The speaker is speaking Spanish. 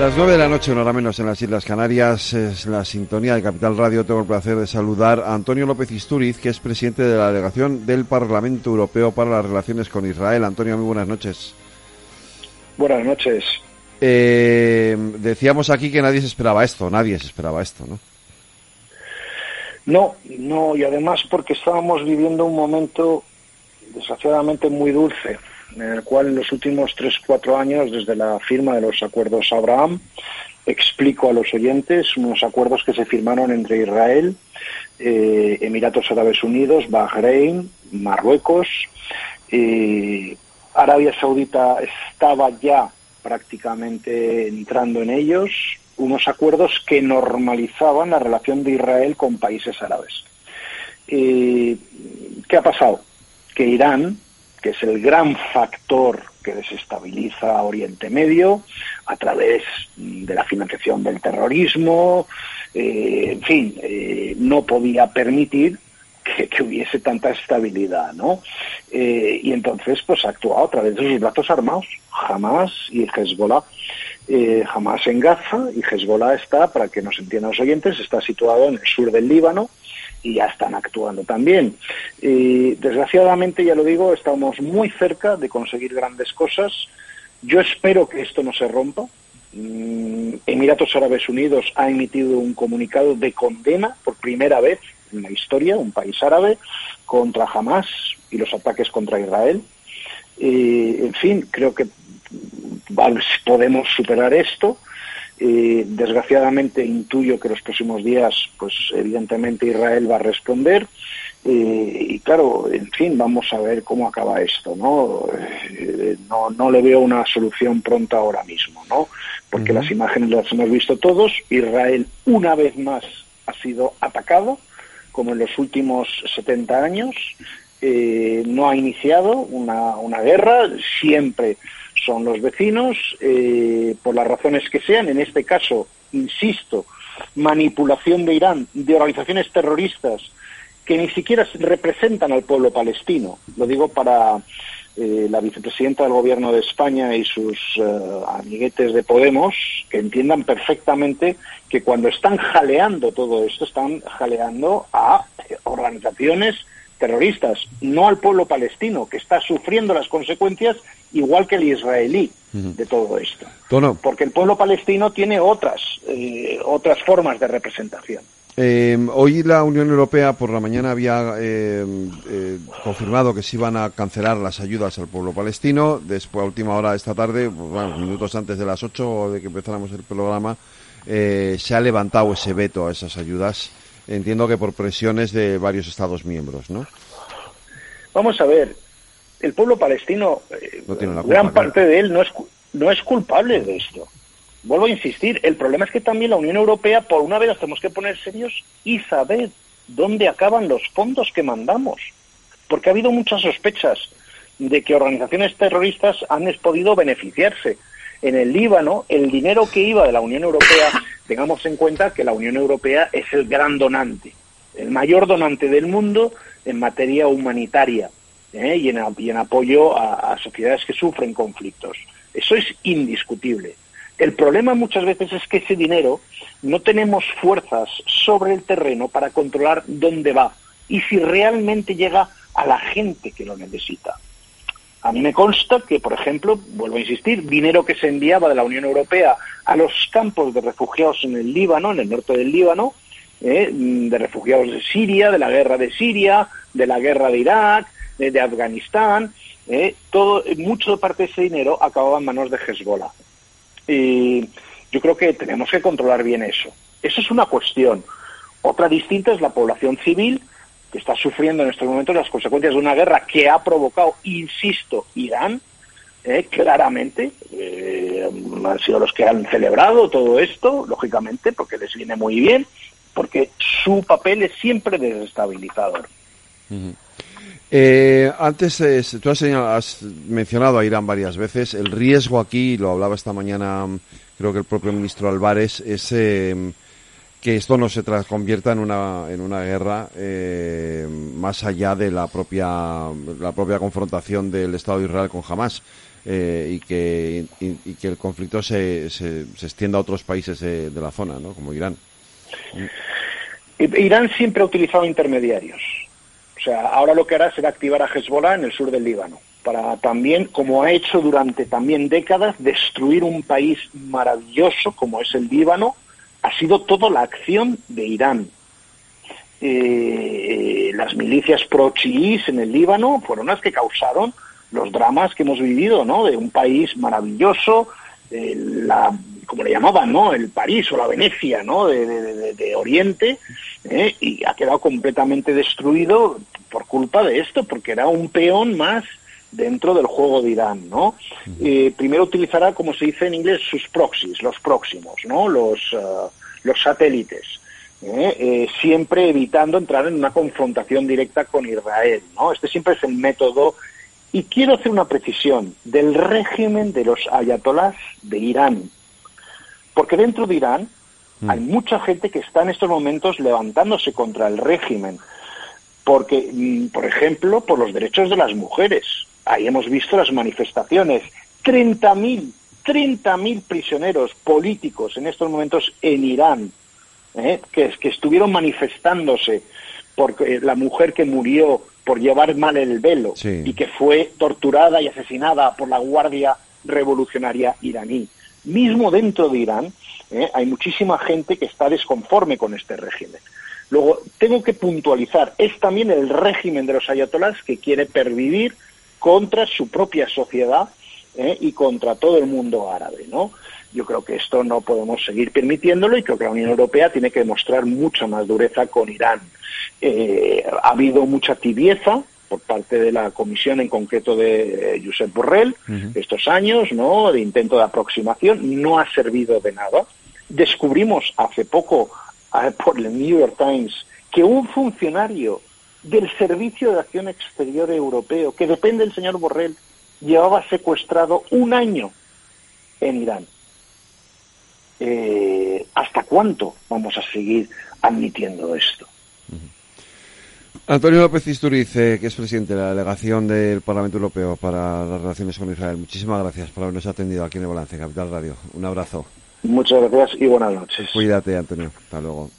Las nueve de la noche, una hora menos en las Islas Canarias, es la sintonía de Capital Radio. Tengo el placer de saludar a Antonio López Isturiz, que es presidente de la delegación del Parlamento Europeo para las Relaciones con Israel. Antonio, muy buenas noches. Buenas noches. Eh, decíamos aquí que nadie se esperaba esto, nadie se esperaba esto, ¿no? No, no, y además porque estábamos viviendo un momento desgraciadamente muy dulce en el cual en los últimos tres, cuatro años, desde la firma de los acuerdos Abraham, explico a los oyentes unos acuerdos que se firmaron entre Israel, eh, Emiratos Árabes Unidos, Bahrein, Marruecos. Eh, Arabia Saudita estaba ya prácticamente entrando en ellos, unos acuerdos que normalizaban la relación de Israel con países árabes. Eh, ¿Qué ha pasado? Que Irán, que es el gran factor que desestabiliza Oriente Medio a través de la financiación del terrorismo, eh, en fin, eh, no podía permitir que, hubiese tanta estabilidad, ¿no? Eh, y entonces, pues actuado a través de sus brazos armados, Hamas y Hezbollah. Hamas en Gaza y Hezbollah está, para que nos entiendan los oyentes, está situado en el sur del Líbano, y ya están actuando también. Y desgraciadamente, ya lo digo, estamos muy cerca de conseguir grandes cosas. Yo espero que esto no se rompa. Mm, Emiratos Árabes Unidos ha emitido un comunicado de condena por primera vez en la historia, un país árabe, contra Hamas y los ataques contra Israel. en fin, creo que podemos superar esto desgraciadamente intuyo que los próximos días, pues evidentemente Israel va a responder. y claro, en fin, vamos a ver cómo acaba esto, ¿no? Eh, no, no le veo una solución pronta ahora mismo, ¿no? Porque las imágenes las hemos visto todos. Israel una vez más ha sido atacado, como en los últimos 70 años. Eh, no ha iniciado una, una guerra, siempre son los vecinos, eh, por las razones que sean, en este caso, insisto, manipulación de Irán, de organizaciones terroristas que ni siquiera representan al pueblo palestino. Lo digo para eh, la vicepresidenta del Gobierno de España y sus eh, amiguetes de Podemos, que entiendan perfectamente que cuando están jaleando todo esto, están jaleando a organizaciones terroristas, no al pueblo palestino, que está sufriendo las consecuencias igual que el israelí de todo esto. Porque el pueblo palestino tiene otras, eh, otras formas de representación. Eh, hoy la Unión Europea por la mañana había eh, confirmado que se iban a cancelar las ayudas al pueblo palestino. Después, a última hora de esta tarde, pues, bueno, minutos antes de las 8 de que empezáramos el programa, se ha levantado ese veto a esas ayudas. Entiendo que por presiones de varios Estados miembros, ¿no? Vamos a ver, el pueblo palestino, eh, gran parte de él no es, no es culpable de esto. Vuelvo a insistir, el problema es que también la Unión Europea, por una vez, tenemos que poner serios y saber dónde acaban los fondos que mandamos. Porque ha habido muchas sospechas de que organizaciones terroristas han podido beneficiarse. En el Líbano, el dinero que iba de la Unión Europea, tengamos en cuenta que la Unión Europea es el gran donante, el mayor donante del mundo en materia humanitaria ¿eh? y, en, apoyo a, sociedades que sufren conflictos. Eso es indiscutible. El problema muchas veces es que ese dinero no tenemos fuerzas sobre el terreno para controlar dónde va y si realmente llega a la gente que lo necesita. A mí me consta que, por ejemplo, vuelvo a insistir, dinero que se enviaba de la Unión Europea a los campos de refugiados en el Líbano, en el norte del Líbano, ¿eh? de refugiados de Siria, de la guerra de Siria, de la guerra de Irak, de Afganistán, eh, todo, mucho parte de ese dinero acababa en manos de Hezbollah. Y yo creo que tenemos que controlar bien eso. Eso es una cuestión. Otra distinta es la población civil que está sufriendo en estos momentos las consecuencias de una guerra que ha provocado, insisto, Irán, eh, claramente. Eh, han sido los que han celebrado todo esto, lógicamente, porque les viene muy bien, porque su papel es siempre desestabilizador. Eh, antes, eh, tú has, mencionado a Irán varias veces. El riesgo aquí, lo hablaba esta mañana, creo que el propio ministro Álvarez, es eh, que esto no se convierta en una, en una guerra más allá de la propia, la propia confrontación del Estado de Israel con Hamas. y, que, y, que el conflicto se, se, extienda a otros países de, la zona, ¿no? como Irán. Irán siempre ha utilizado intermediarios. O sea, ahora lo que hará será activar a Hezbollah en el sur del Líbano para también, como ha hecho durante también décadas, destruir un país maravilloso como es el Líbano, ha sido toda la acción de Irán. Eh, las milicias pro-chiís en el Líbano fueron las que causaron los dramas que hemos vivido, ¿no? De un país maravilloso, la, como le llamaban, ¿no? El París o la Venecia, ¿no? De, Oriente, ¿eh? y ha quedado completamente destruido por culpa de esto, porque era un peón más dentro del juego de Irán, ¿no? Eh, primero utilizará, como se dice en inglés, sus proxies, los próximos, ¿no? Los, eh, los satélites. ¿eh? siempre evitando entrar en una confrontación directa con Israel, ¿no? Este siempre es el método. Y quiero hacer una precisión del régimen de los ayatolás de Irán. Porque dentro de Irán hay mucha gente que está en estos momentos levantándose contra el régimen. Porque, mm, por ejemplo, por los derechos de las mujeres ahí hemos visto las manifestaciones. 30.000, 30.000 prisioneros políticos en estos momentos en Irán, ¿eh? que, que estuvieron manifestándose por la mujer que murió por llevar mal el velo y que fue torturada y asesinada por la Guardia Revolucionaria iraní. Mismo dentro de Irán ¿eh? hay muchísima gente que está desconforme con este régimen. Luego, tengo que puntualizar, es también el régimen de los ayatolás que quiere pervivir contra su propia sociedad ¿eh? y contra todo el mundo árabe, ¿no? Yo creo que esto no podemos seguir permitiéndolo y creo que la Unión Europea tiene que demostrar mucha más dureza con Irán. Eh, ha habido mucha tibieza por parte de la Comisión, en concreto de eh, Josep Borrell, estos años, ¿no? De intento de aproximación, no ha servido de nada. Descubrimos hace poco por el New York Times que un funcionario del Servicio de Acción Exterior Europeo, que depende del señor Borrell, llevaba secuestrado un año en Irán. Eh, ¿Hasta cuánto vamos a seguir admitiendo esto? Antonio López Isturiz, que es presidente de la delegación del Parlamento Europeo para las relaciones con Israel. Muchísimas gracias por habernos atendido aquí en el Balance Capital Radio. Un abrazo. Muchas gracias y buenas noches. Cuídate, Antonio. Hasta luego.